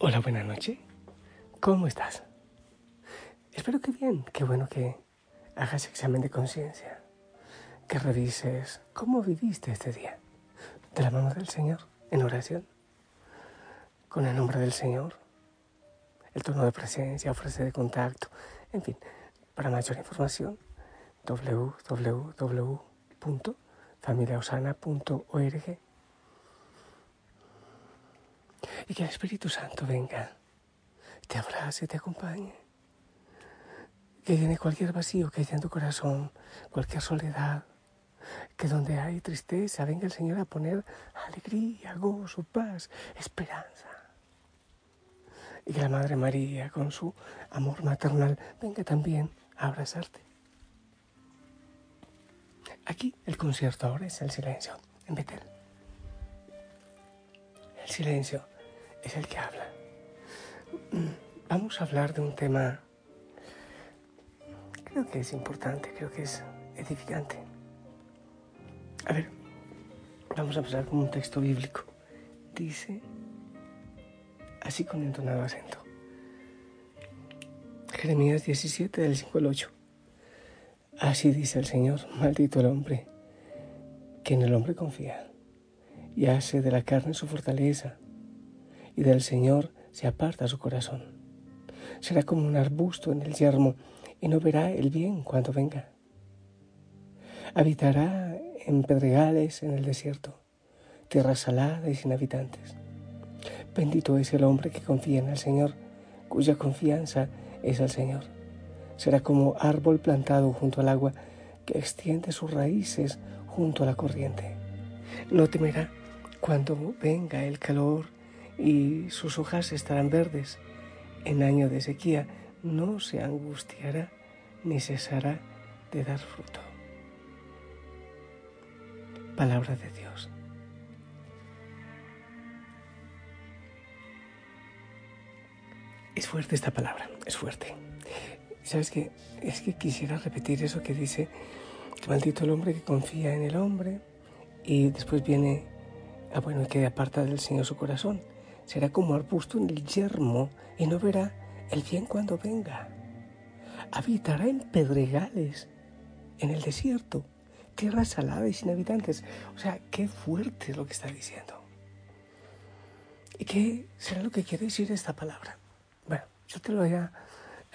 Hola, buena noche. ¿Cómo estás? Espero que bien. Qué bueno que hagas examen de conciencia. Que revises cómo viviste este día. De la mano del Señor, en oración. Con el nombre del Señor. El tono de presencia, ofrece de contacto. En fin, para mayor información, www.familiaosana.org y que el Espíritu Santo venga, te abrace, te acompañe. Que llene cualquier vacío que haya en tu corazón, cualquier soledad. Que donde hay tristeza venga el Señor a poner alegría, gozo, paz, esperanza. Y que la Madre María, con su amor maternal, venga también a abrazarte. Aquí el concierto ahora es el silencio, en Betel. El silencio es el que habla. Vamos a hablar de un tema, creo que es importante, creo que es edificante. A ver, vamos a empezar con un texto bíblico. Dice, así con entonado acento. Jeremías 17, del 5 al 8. Así dice el Señor, maldito el hombre, que en el hombre confía y hace de la carne su fortaleza y del Señor se aparta su corazón. Será como un arbusto en el yermo y no verá el bien cuando venga. Habitará en pedregales en el desierto, tierra salada y sin habitantes. Bendito es el hombre que confía en el Señor, cuya confianza es el Señor. Será como árbol plantado junto al agua que extiende sus raíces junto a la corriente. No temerá cuando venga el calor y sus hojas estarán verdes. En año de sequía no se angustiará ni cesará de dar fruto. Palabra de Dios. Es fuerte esta palabra, es fuerte. ¿Sabes qué? Es que quisiera repetir eso que dice maldito el hombre que confía en el hombre y después viene, ah bueno, que aparta del Señor su corazón será como arbusto en el yermo y no verá el bien cuando venga. Habitará en pedregales, en el desierto, tierra salada y sin habitantes. O sea, qué fuerte es lo que está diciendo. ¿Y qué será lo que quiere decir esta palabra? Bueno, yo te lo voy a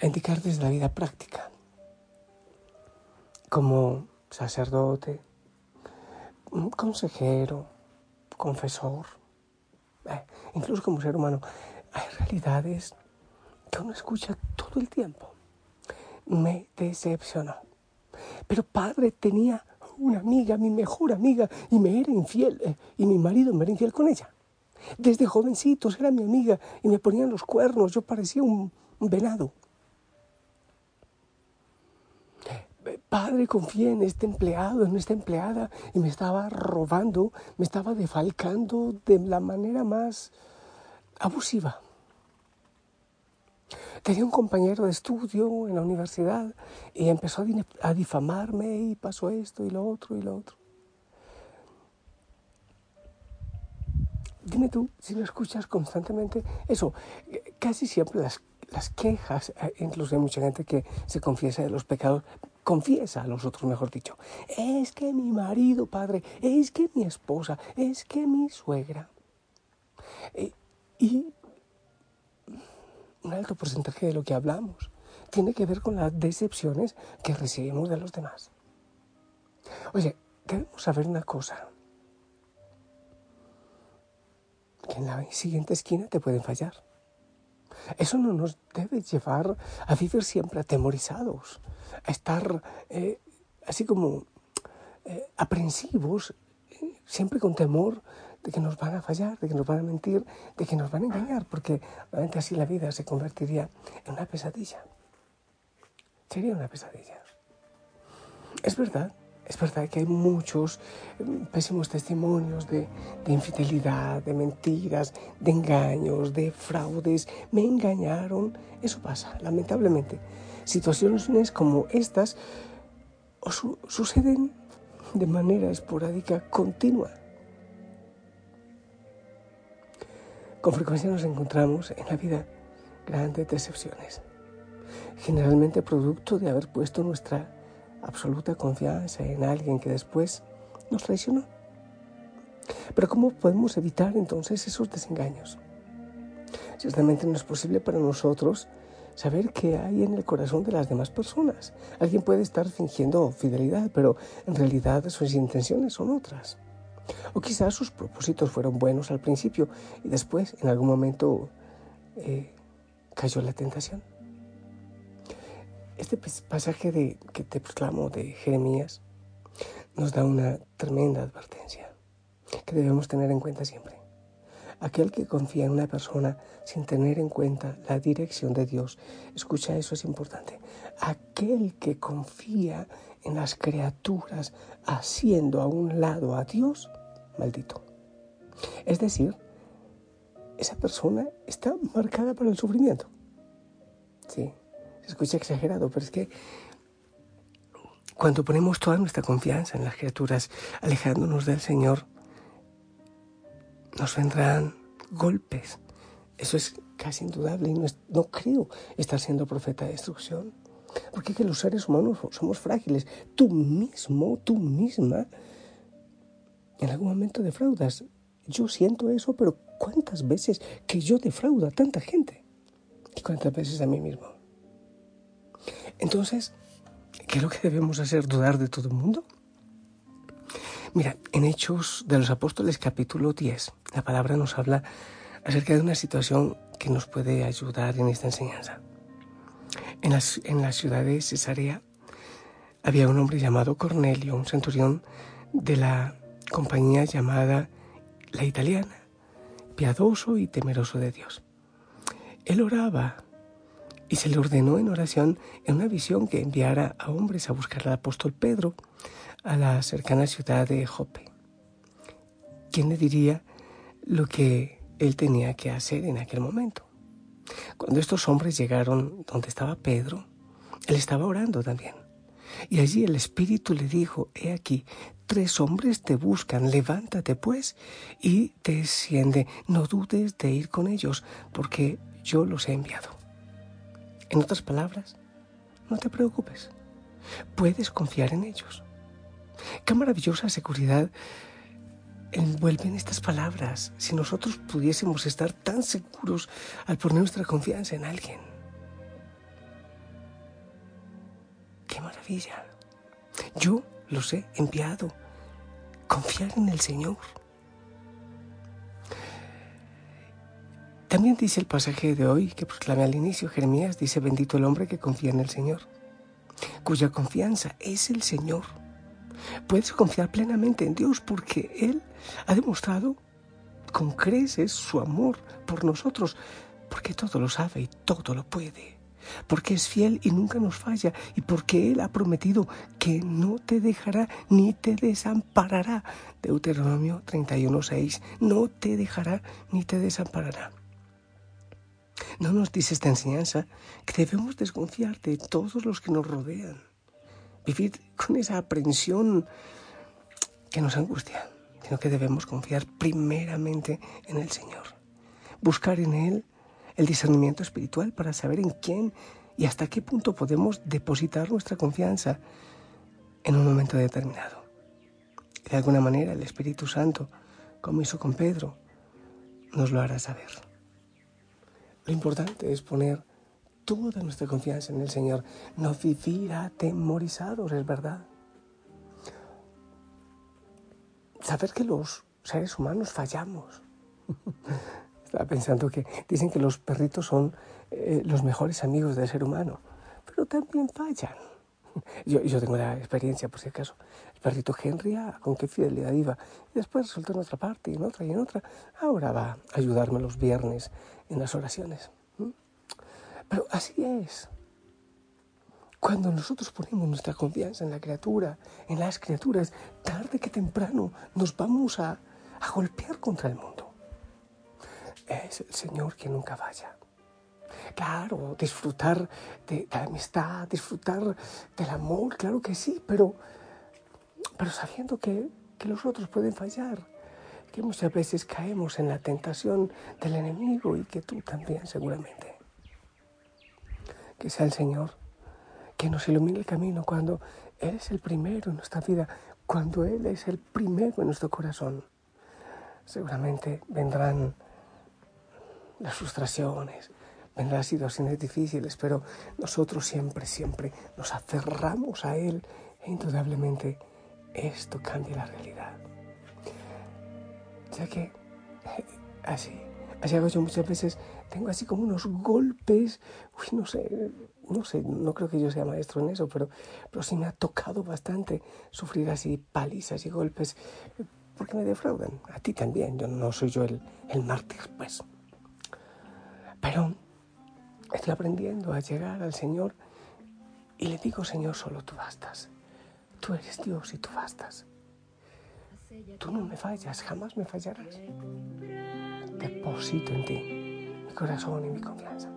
indicar desde la vida práctica. Como sacerdote, consejero, confesor, incluso como ser humano, hay realidades que uno escucha todo el tiempo. Me decepcionó. Pero padre tenía una amiga, mi mejor amiga, y me era infiel, eh, y mi marido me era infiel con ella. Desde jovencitos era mi amiga y me ponían los cuernos, yo parecía un venado. Padre, confié en este empleado, en esta empleada, y me estaba robando, me estaba defalcando de la manera más abusiva. Tenía un compañero de estudio en la universidad y empezó a difamarme y pasó esto y lo otro y lo otro. Dime tú, si no escuchas constantemente eso, casi siempre las, las quejas, eh, incluso hay mucha gente que se confiesa de los pecados, confiesa a los otros, mejor dicho, es que mi marido, padre, es que mi esposa, es que mi suegra. Eh, y un alto porcentaje de lo que hablamos tiene que ver con las decepciones que recibimos de los demás. Oye, debemos saber una cosa, que en la siguiente esquina te pueden fallar. Eso no nos debe llevar a vivir siempre atemorizados, a estar eh, así como eh, aprensivos, siempre con temor de que nos van a fallar, de que nos van a mentir, de que nos van a engañar, porque realmente así la vida se convertiría en una pesadilla. Sería una pesadilla. Es verdad es verdad que hay muchos em, pésimos testimonios de, infidelidad, de mentiras, de engaños, de fraudes. Me engañaron. Eso pasa, lamentablemente. Situaciones como estas suceden de manera esporádica, continua. Con frecuencia nos encontramos en la vida grandes decepciones, generalmente producto de haber puesto nuestra absoluta confianza en alguien que después nos traicionó. Pero ¿cómo podemos evitar entonces esos desengaños? Ciertamente no es posible para nosotros saber qué hay en el corazón de las demás personas. Alguien puede estar fingiendo fidelidad, pero en realidad sus intenciones son otras. O quizás sus propósitos fueron buenos al principio y después en algún momento eh, cayó la tentación. Este pasaje de, que te proclamo de Jeremías nos da una tremenda advertencia que debemos tener en cuenta siempre. Aquel que confía en una persona sin tener en cuenta la dirección de Dios, escucha eso es importante. Aquel que confía en las criaturas haciendo a un lado a Dios, maldito. Es decir, esa persona está marcada para el sufrimiento. Sí, escucha exagerado, pero es que cuando ponemos toda nuestra confianza en las criaturas, alejándonos del Señor, nos vendrán golpes. Eso es casi indudable y no, creo estar siendo profeta de destrucción. Porque es que los seres humanos somos frágiles. Tú mismo, tú misma, en algún momento defraudas. Yo siento eso, pero ¿cuántas veces que yo defraudo a tanta gente? ¿Y cuántas veces a mí mismo? Entonces, ¿qué es lo que debemos hacer? ¿Dudar de todo el mundo? Mira, en Hechos de los Apóstoles capítulo 10, la palabra nos habla acerca de una situación que nos puede ayudar en esta enseñanza. En la, en la ciudad de Cesarea había un hombre llamado Cornelio, un centurión de la compañía llamada La Italiana, piadoso y temeroso de Dios. Él oraba y se le ordenó en oración en una visión que enviara a hombres a buscar al apóstol Pedro a la cercana ciudad de Jope. ¿Quién le diría lo que él tenía que hacer en aquel momento? Cuando estos hombres llegaron donde estaba Pedro, él estaba orando también. Y allí el Espíritu le dijo, he aquí, tres hombres te buscan, levántate pues y desciende, no dudes de ir con ellos, porque yo los he enviado. En otras palabras, no te preocupes, puedes confiar en ellos. Qué maravillosa seguridad envuelven estas palabras si nosotros pudiésemos estar tan seguros al poner nuestra confianza en alguien. Qué maravilla. Yo los he enviado. Confiar en el Señor. También dice el pasaje de hoy que proclamé al inicio, Jeremías dice, bendito el hombre que confía en el Señor, cuya confianza es el Señor. Puedes confiar plenamente en Dios porque Él ha demostrado con creces su amor por nosotros, porque todo lo sabe y todo lo puede, porque es fiel y nunca nos falla, y porque Él ha prometido que no te dejará ni te desamparará. Deuteronomio 31.6, no te dejará ni te desamparará. No nos dice esta enseñanza que debemos desconfiar de todos los que nos rodean vivir con esa aprensión que nos angustia, sino que debemos confiar primeramente en el Señor. Buscar en Él el discernimiento espiritual para saber en quién y hasta qué punto podemos depositar nuestra confianza en un momento determinado. de alguna manera el Espíritu Santo, como hizo con Pedro, nos lo hará saber. Lo importante es poner toda nuestra confianza en el Señor, no vivir atemorizados, es verdad. Saber que los seres humanos fallamos. Estaba pensando que dicen que los perritos son eh, los mejores amigos del ser humano, pero también fallan. Yo, yo, tengo la experiencia, por si acaso. El perrito Henry, ah, con qué fidelidad iba. Y después resultó en otra parte, y en otra, y en otra. Ahora va a ayudarme los viernes en las oraciones. Pero así es. Cuando nosotros ponemos nuestra confianza en la criatura, en las criaturas, tarde que temprano nos vamos a, golpear contra el mundo. Es el Señor quien nunca falla. Claro, disfrutar de, la amistad, disfrutar del amor, claro que sí, pero, pero sabiendo que, que los otros pueden fallar, que muchas veces caemos en la tentación del enemigo y que tú también seguramente. Que sea el Señor que nos ilumine el camino cuando Él es el primero en nuestra vida, cuando Él es el primero en nuestro corazón. Seguramente vendrán las frustraciones, vendrán las situaciones difíciles, pero nosotros siempre, siempre nos aferramos a Él e indudablemente esto cambia la realidad. Ya que así, así hago yo muchas veces, tengo así como unos golpes, uy, no sé, no sé, no creo que yo sea maestro en eso, pero, pero sí me ha tocado bastante sufrir así palizas y golpes, porque me defraudan. A ti también, yo no soy yo el, el mártir, pues. Pero estoy aprendiendo a llegar al Señor y le digo, Señor, solo tú bastas. Tú eres Dios y tú bastas. Tú no me fallas, jamás me fallarás. Deposito en ti mi corazón y mi confianza.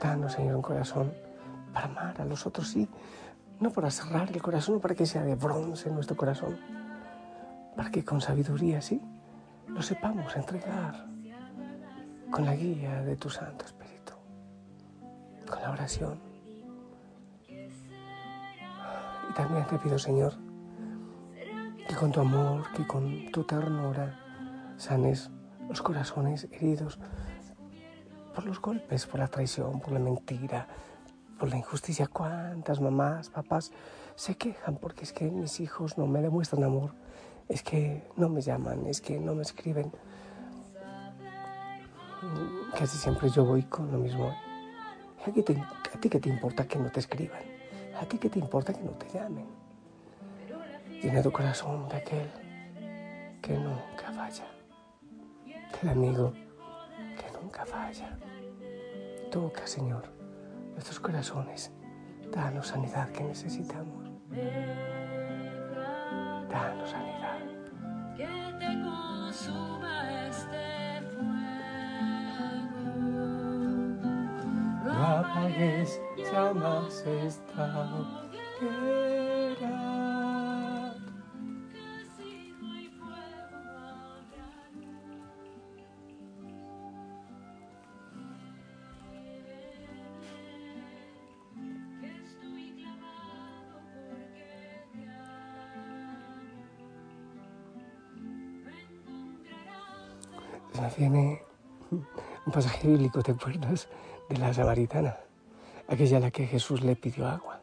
Danos, Señor, un corazón para amar a los otros, sí, no para cerrar el corazón, para que sea de bronce nuestro corazón, para que con sabiduría, sí, lo sepamos entregar con la guía de tu Santo Espíritu, con la oración. Y también te pido, Señor, que con tu amor, que con tu ternura sanes los corazones heridos por los golpes, por la traición, por la mentira, por la injusticia. ¿Cuántas mamás, papás se quejan porque es que mis hijos no me demuestran amor? Es que no me llaman, es que no me escriben. Casi siempre yo voy con lo mismo. ¿A ti, te, ¿A ti qué te importa que no te escriban? ¿A ti qué te importa que no te llamen? Llena tu corazón de aquel que nunca falla, del amigo nunca falla. Toca, Señor, nuestros corazones. Danos sanidad que necesitamos. Danos sanidad. Viene un pasaje bíblico, ¿te acuerdas? De la samaritana, aquella a la que Jesús le pidió agua.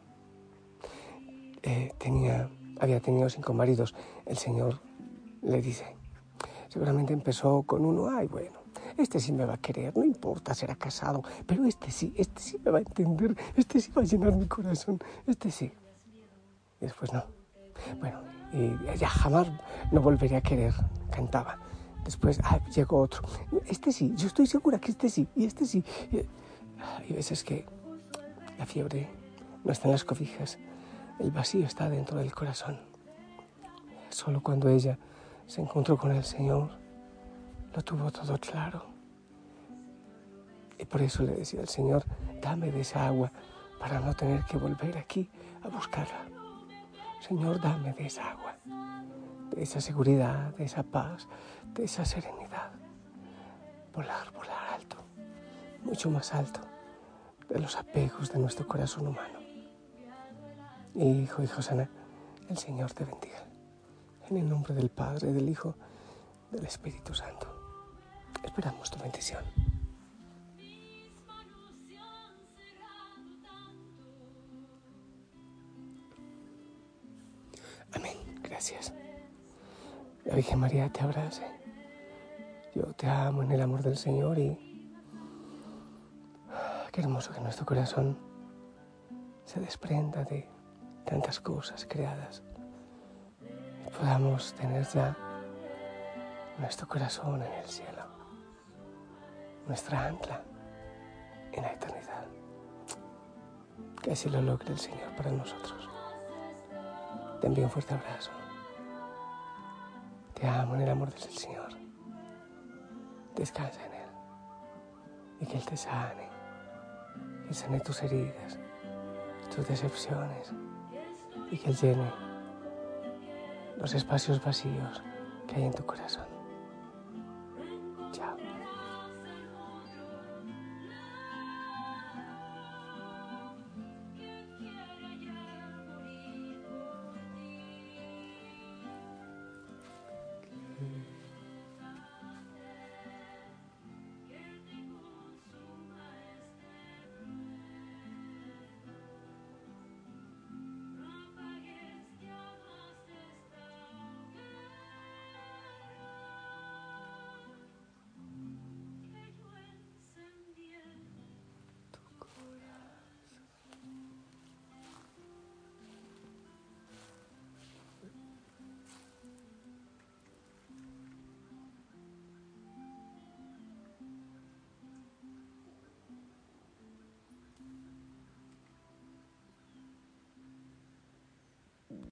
Eh, tenía, había tenido cinco maridos. El Señor le dice, seguramente empezó con uno, ay bueno, este sí me va a querer, no importa, será casado, pero este sí, este sí me va a entender, este sí va a llenar mi corazón, este sí. Y después no. Bueno, y ya jamás no volvería a querer, cantaba. Después ah, llegó otro. Este sí, yo estoy segura que este sí, y este sí. Hay veces que la fiebre no está en las cobijas, el vacío está dentro del corazón. Solo cuando ella se encontró con el Señor, lo tuvo todo claro. Y por eso le decía al Señor, dame de esa agua para no tener que volver aquí a buscarla. Señor, dame de esa agua de esa seguridad, de esa paz, de esa serenidad. Volar, volar alto, mucho más alto de los apegos de nuestro corazón humano. Hijo y Josana, el Señor te bendiga. En el nombre del Padre, del Hijo, del Espíritu Santo. Esperamos tu bendición. Amén. Gracias. La Virgen María te abrace. Yo te amo en el amor del Señor y hermoso que nuestro corazón se desprenda de tantas cosas creadas y podamos tener ya nuestro corazón en el cielo, nuestra ancla en la eternidad. Que así lo logre el Señor para nosotros. Te envío un fuerte abrazo. Te amo en el amor del Señor. Descansa en Él. Y que Él te sane. Él sane tus heridas, tus decepciones. Y que llene los espacios vacíos que hay en tu corazón.